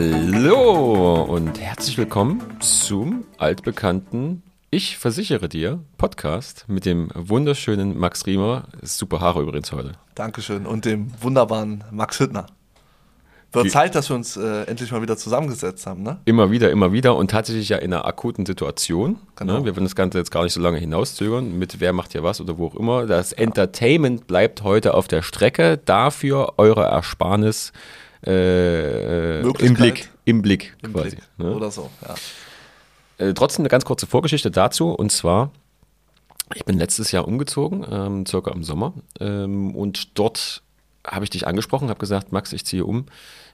Hallo und herzlich willkommen zum altbekannten Ich versichere dir Podcast mit dem wunderschönen Max Riemer. Super Haare übrigens heute. Dankeschön. Und dem wunderbaren Max Hüttner. Wird Wie- Zeit, dass wir uns äh, endlich mal wieder zusammengesetzt haben, ne? Immer wieder, immer wieder und tatsächlich ja in einer akuten Situation. Genau. Ne? Wir werden das Ganze jetzt gar nicht so lange hinauszögern mit wer macht hier was oder wo auch immer. Das Entertainment bleibt heute auf der Strecke. Dafür eure Ersparnis äh, im Möglichkeit. Blick. Im Blick Im quasi. Blick. Ne? Oder so, ja. Äh, trotzdem eine ganz kurze Vorgeschichte dazu und zwar, ich bin letztes Jahr umgezogen, ähm, circa im Sommer ähm, und dort habe ich dich angesprochen, habe gesagt, Max, ich ziehe um,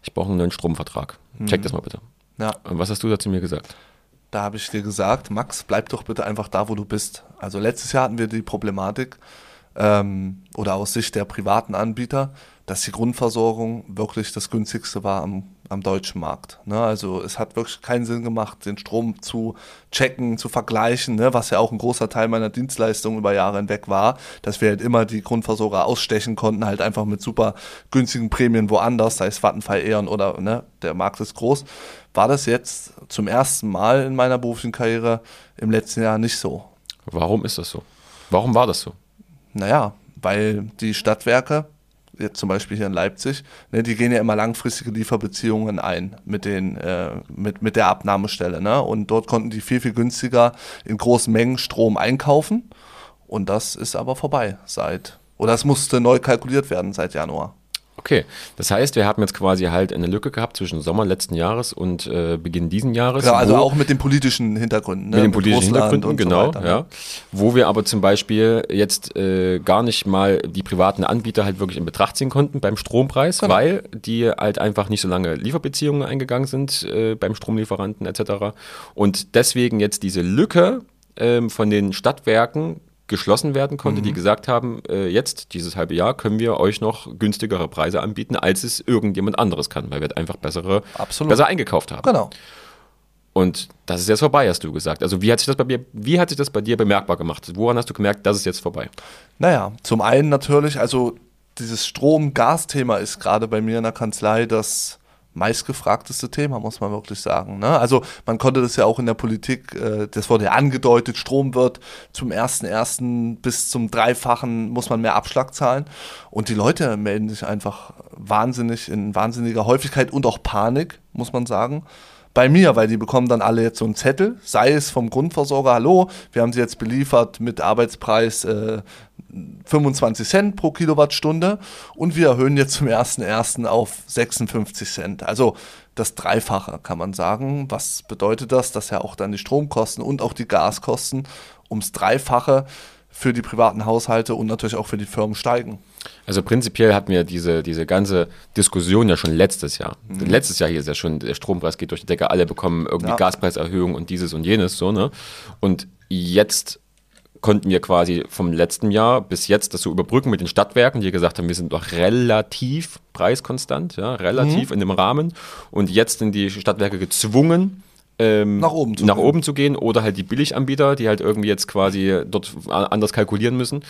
ich brauche einen neuen Stromvertrag. Check das mal bitte. Ja, Und was hast du da zu mir gesagt? da habe ich dir gesagt, Max, bleib doch bitte einfach da, wo du bist. Also letztes Jahr hatten wir die Problematik, ähm, oder aus Sicht der privaten Anbieter, dass die Grundversorgung wirklich das günstigste war am, am deutschen Markt. Ne? Also es hat wirklich keinen Sinn gemacht, den Strom zu checken, zu vergleichen, ne? was ja auch ein großer Teil meiner Dienstleistung über Jahre hinweg war, dass wir halt immer die Grundversorger ausstechen konnten, halt einfach mit super günstigen Prämien woanders, sei es Vattenfall, E.ON oder ne, der Markt ist groß. War das jetzt zum ersten Mal in meiner beruflichen Karriere im letzten Jahr nicht so. Warum ist das so? Warum war das so? Naja, weil die Stadtwerke, jetzt zum Beispiel hier in Leipzig, ne, die gehen ja immer langfristige Lieferbeziehungen ein mit, den, äh, mit, mit der Abnahmestelle. Ne? Und dort konnten die viel, viel günstiger in großen Mengen Strom einkaufen. Und das ist aber vorbei seit, oder es musste neu kalkuliert werden seit Januar. Okay, das heißt, wir haben jetzt quasi halt eine Lücke gehabt zwischen Sommer letzten Jahres und äh, Beginn diesen Jahres. Ja, also wo- auch mit den politischen Hintergründen. Ne? Mit den politischen Russland Hintergründen, und so genau, weiter, ne? ja. Wo wir aber zum Beispiel jetzt äh, gar nicht mal die privaten Anbieter halt wirklich in Betracht ziehen konnten beim Strompreis, Genau. weil die halt einfach nicht so lange Lieferbeziehungen eingegangen sind äh, beim Stromlieferanten etc. Und deswegen jetzt diese Lücke ähm, von den Stadtwerken geschlossen werden konnte, Mhm. die gesagt haben, äh, jetzt, dieses halbe Jahr, können wir euch noch günstigere Preise anbieten, als es irgendjemand anderes kann, weil wir einfach bessere, Absolut. besser eingekauft haben. Genau. Und das ist jetzt vorbei, hast du gesagt. Also wie hat sich das bei dir, wie hat sich das bei dir bemerkbar gemacht? Woran hast du gemerkt, das ist jetzt vorbei? Naja, zum einen natürlich, also dieses Strom-Gas-Thema ist gerade bei mir in der Kanzlei das meistgefragteste Thema, muss man wirklich sagen. Ne? Also man konnte das ja auch in der Politik, äh, das wurde ja angedeutet, Strom wird zum ersten ersten bis zum Dreifachen muss man mehr Abschlag zahlen. Und die Leute melden sich einfach wahnsinnig in wahnsinniger Häufigkeit und auch Panik, muss man sagen bei mir, weil die bekommen dann alle jetzt so einen Zettel, sei es vom Grundversorger, hallo, wir haben sie jetzt beliefert mit Arbeitspreis äh, 25 Cent pro Kilowattstunde und wir erhöhen jetzt zum 1.1. auf 56 Cent. Also das Dreifache kann man sagen. Was bedeutet das? Dass ja auch dann die Stromkosten und auch die Gaskosten ums Dreifache für die privaten Haushalte und natürlich auch für die Firmen steigen. Also prinzipiell hatten wir diese, diese ganze Diskussion ja schon letztes Jahr. Mhm. Letztes Jahr hier ist ja schon, der Strompreis geht durch die Decke, alle bekommen irgendwie Ja. Gaspreiserhöhung und dieses und jenes, so, ne? Und jetzt konnten wir quasi vom letzten Jahr bis jetzt das so überbrücken mit den Stadtwerken, die gesagt haben, wir sind noch relativ preiskonstant, ja, relativ Mhm. in dem Rahmen. Und jetzt sind die Stadtwerke gezwungen, ähm, Nach oben zu nach gehen. oben zu gehen oder halt die Billiganbieter, die halt irgendwie jetzt quasi dort anders kalkulieren müssen.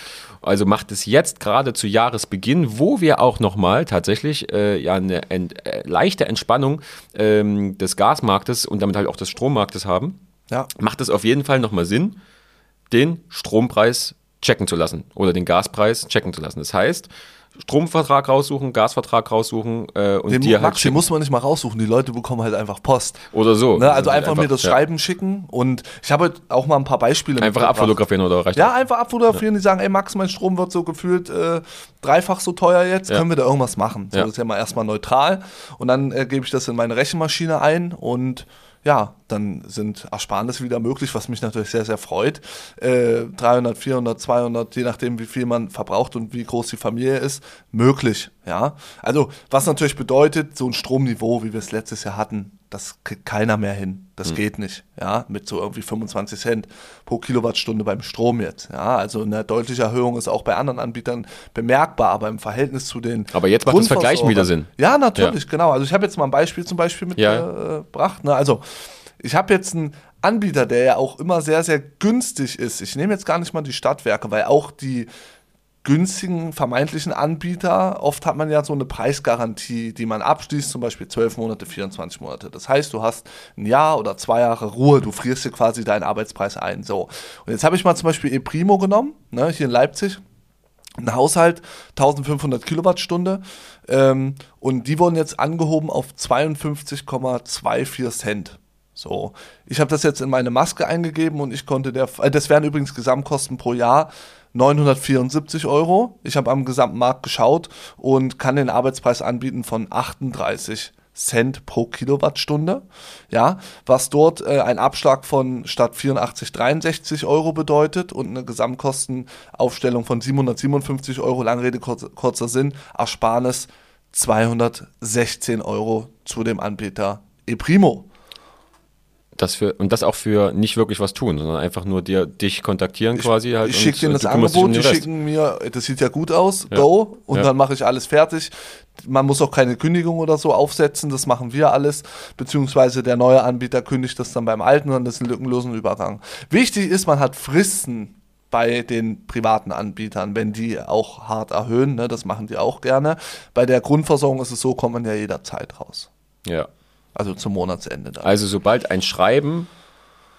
Also macht es jetzt gerade zu Jahresbeginn, wo wir auch nochmal tatsächlich äh, ja eine ent, äh, leichte Entspannung ähm, des Gasmarktes und damit halt auch des Strommarktes haben, Ja, macht es auf jeden Fall nochmal Sinn, den Strompreis checken zu lassen oder den Gaspreis checken zu lassen. Das heißt, Stromvertrag raussuchen, Gasvertrag raussuchen äh, und den, dir halt den schicken. muss man nicht mal raussuchen. Die Leute bekommen halt einfach Post. oder so. Ne, also ist einfach, mir das ja, Schreiben schicken und ich habe heute auch mal ein paar Beispiele Einfach abfotografieren oder reicht Ja, einfach abfotografieren, die sagen, ey Max, mein Strom wird so gefühlt äh, dreifach so teuer jetzt, Ja. können wir da irgendwas machen? So, Ja. Das ist ja mal erstmal neutral und dann äh, gebe ich das in meine Rechenmaschine ein und ja, dann sind Ersparnisse wieder möglich, was mich natürlich sehr, sehr freut. Äh, 300, 400, 200, je nachdem, wie viel man verbraucht und wie groß die Familie ist, möglich. Ja, also was natürlich bedeutet, so ein Stromniveau, wie wir es letztes Jahr hatten, das kriegt keiner mehr hin. Das geht nicht. Ja, mit so irgendwie 25 Cent pro Kilowattstunde beim Strom jetzt. Ja, also eine deutliche Erhöhung ist auch bei anderen Anbietern bemerkbar, aber im Verhältnis zu den Aber jetzt macht das Vergleichen wieder Sinn. ja, natürlich, genau. Also ich habe jetzt mal ein Beispiel zum Beispiel Ja. mitgebracht. Ne? Also ich habe jetzt einen Anbieter, der ja auch immer sehr, sehr günstig ist. Ich nehme jetzt gar nicht mal die Stadtwerke, weil auch die günstigen vermeintlichen Anbieter, oft hat man ja so eine Preisgarantie, die man abschließt, zum Beispiel 12 Monate, 24 Monate. Das heißt, du hast ein Jahr oder zwei Jahre Ruhe, du frierst dir quasi deinen Arbeitspreis ein. So. Und jetzt habe ich mal zum Beispiel ePrimo genommen, ne, hier in Leipzig. Ein Haushalt, 1500 Kilowattstunde. Ähm, und die wurden jetzt angehoben auf 52,24 Cent. So, ich habe das jetzt in meine Maske eingegeben und ich konnte der, äh, das wären übrigens Gesamtkosten pro Jahr 974 Euro. Ich habe am gesamten Markt geschaut und kann den Arbeitspreis anbieten von 38 Cent pro Kilowattstunde. Ja, was dort äh, ein Abschlag von statt 84 63 Euro bedeutet und eine Gesamtkostenaufstellung von 757 Euro, Langrede kurzer, kurzer Sinn, Ersparnis 216 Euro zu dem Anbieter ePrimo. Das für, und das auch für nicht wirklich was tun, sondern einfach nur dir, dich kontaktieren quasi. Halt ich schicke denen das um Angebot, die schicken mir, das sieht ja gut aus, Ja. go, und Ja. dann mache ich alles fertig. Man muss auch keine Kündigung oder so aufsetzen, das machen wir alles, beziehungsweise der neue Anbieter kündigt das dann beim alten und das ist ein lückenlosen Übergang. Wichtig ist, man hat Fristen bei den privaten Anbietern, wenn die auch hart erhöhen, ne, das machen die auch gerne. Bei der Grundversorgung ist es so, kommt man ja jederzeit raus. Ja. Also zum Monatsende dann. Also sobald ein Schreiben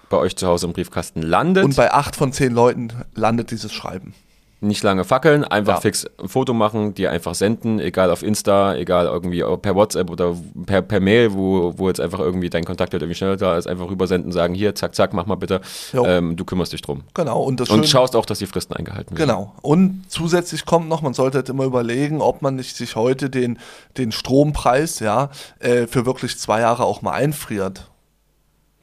bei euch zu Hause im Briefkasten landet, Und bei acht von zehn Leuten landet dieses Schreiben. Nicht lange fackeln, einfach Ja. fix ein Foto machen, dir einfach senden, egal auf Insta, egal irgendwie per WhatsApp oder per, per Mail, wo, wo jetzt einfach irgendwie dein Kontakt halt irgendwie schneller da ist, einfach rübersenden, sagen, hier, zack, zack, mach mal bitte, ähm, du kümmerst dich drum. Genau. Und das Und Schöne- schaust auch, dass die Fristen eingehalten werden. Genau. Und zusätzlich kommt noch, man sollte halt immer überlegen, ob man nicht sich heute den, den Strompreis ja, äh, für wirklich zwei Jahre auch mal einfriert.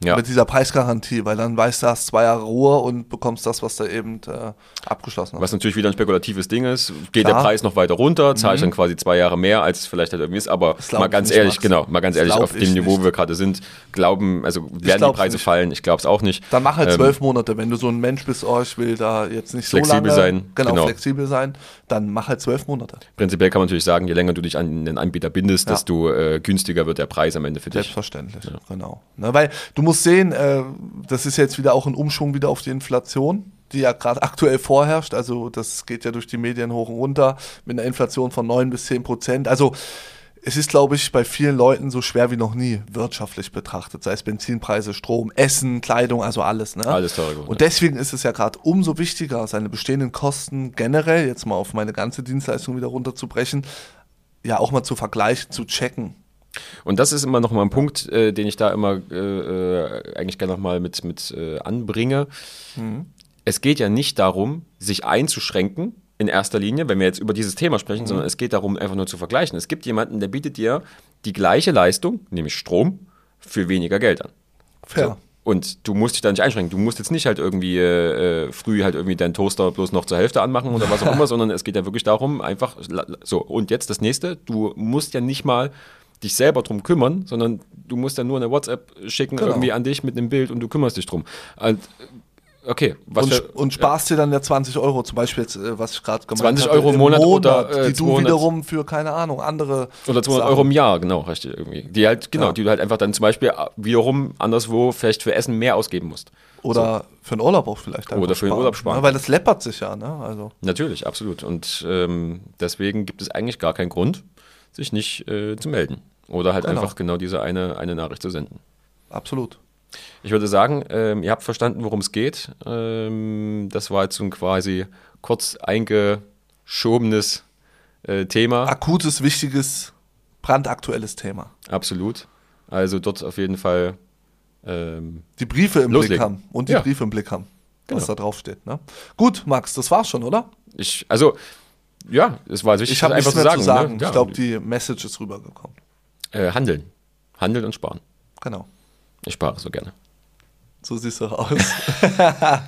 Ja. Mit dieser Preisgarantie, weil dann weißt du, hast zwei Jahre Ruhe und bekommst das, was du eben äh, abgeschlossen hast. Was natürlich wieder ein spekulatives Ding ist, geht Klar. Mhm. der Preis noch weiter runter, zahle ich dann quasi zwei Jahre mehr, als es vielleicht halt irgendwie ist, aber mal ganz nicht, ehrlich, Max. genau, mal ganz Das ehrlich, auf dem ich Niveau, nicht. wo wir gerade sind, glauben, also werden die Preise nicht. fallen, ich glaube es auch nicht. Dann mach halt Ähm, zwölf Monate. Wenn du so ein Mensch bist, oh, ich will da jetzt nicht so Flexibel lange sein, Genau, genau. flexibel sein, dann mach halt zwölf Monate. Prinzipiell kann man natürlich sagen, je länger du dich an den Anbieter bindest, Ja. desto äh, günstiger wird der Preis am Ende für dich. Selbstverständlich, genau. Ne, weil du musst sehen, äh, das ist jetzt wieder auch ein Umschwung wieder auf die Inflation, die ja gerade aktuell vorherrscht. Also das geht ja durch die Medien hoch und runter mit einer Inflation von 9 bis 10 Prozent. Also es ist, glaube ich, bei vielen Leuten so schwer wie noch nie wirtschaftlich betrachtet. Sei es Benzinpreise, Strom, Essen, Kleidung, also alles. Ne? Alles teurer Und deswegen ist es ja gerade umso wichtiger, seine bestehenden Kosten generell, jetzt mal auf meine ganze Dienstleistung wieder runterzubrechen, ja auch mal zu vergleichen, zu checken. Und das ist immer noch mal ein Punkt, äh, den ich da immer äh, äh, eigentlich gerne noch mal mit, mit äh, anbringe. Es geht ja nicht darum, sich einzuschränken in erster Linie, wenn wir jetzt über dieses Thema sprechen, sondern es geht darum, einfach nur zu vergleichen. Es gibt jemanden, der bietet dir die gleiche Leistung, nämlich Strom, für weniger Geld an. Fair. So. Und du musst dich da nicht einschränken. Du musst jetzt nicht halt irgendwie äh, früh halt irgendwie deinen Toaster bloß noch zur Hälfte anmachen oder was auch immer, sondern es geht ja wirklich darum, einfach so. Und jetzt das nächste, du musst ja nicht mal dich selber drum kümmern, sondern du musst ja nur eine WhatsApp schicken Genau. irgendwie an dich mit einem Bild und du kümmerst dich drum. Und, okay, was und, für, und sparst dir dann ja 20 Euro, zum Beispiel jetzt, äh, was ich gerade gemeint 20 hatte, Euro im Monat oder, äh, die du 200 wiederum für, keine Ahnung, andere Oder 200 Sachen- Euro im Jahr, genau, richtig irgendwie. Die halt, genau, Ja. die du halt einfach dann zum Beispiel wiederum anderswo vielleicht für Essen mehr ausgeben musst. Oder für einen Urlaub auch vielleicht. Oder für den Urlaub sparen. Ja, weil das läppert sich ja, ne? Also, Natürlich, absolut. Und ähm, deswegen gibt es eigentlich gar keinen Grund, sich nicht äh, zu melden. Oder halt Genau. einfach genau diese eine, eine Nachricht zu senden. absolut. Ich würde sagen, ähm, ihr habt verstanden, worum es geht. Ähm, das war jetzt so ein quasi kurz eingeschobenes äh, Thema. Akutes, wichtiges, brandaktuelles Thema. Absolut. Also dort auf jeden Fall ähm, Die Briefe im Loslegen. Blick haben und die Ja. Briefe im Blick haben, was Genau. da drauf steht. Ne? Gut, Max, das war's schon, oder? ich, also ja, es war wichtig, Ich habe das nichts mehr zu sagen. Ne? Ja, Ich glaube, die Message ist rübergekommen. Äh, handeln. Handeln und sparen. Genau. Ich spare so gerne. So siehst du aus.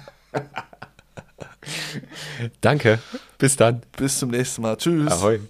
Danke. Bis dann. Bis zum nächsten Mal. Tschüss. Ahoi.